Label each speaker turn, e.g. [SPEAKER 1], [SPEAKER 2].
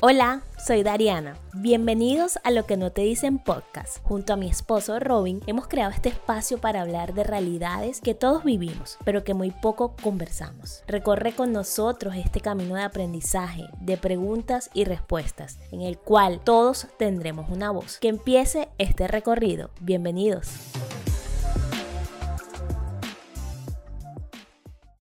[SPEAKER 1] Hola, soy Dariana. Bienvenidos a Lo que no te dicen podcast. Junto a mi esposo Robin hemos creado este espacio para hablar de realidades que todos vivimos, pero que muy poco conversamos. Recorre con nosotros este camino de aprendizaje, de preguntas y respuestas, en el cual todos tendremos una voz. Que empiece este recorrido. Bienvenidos.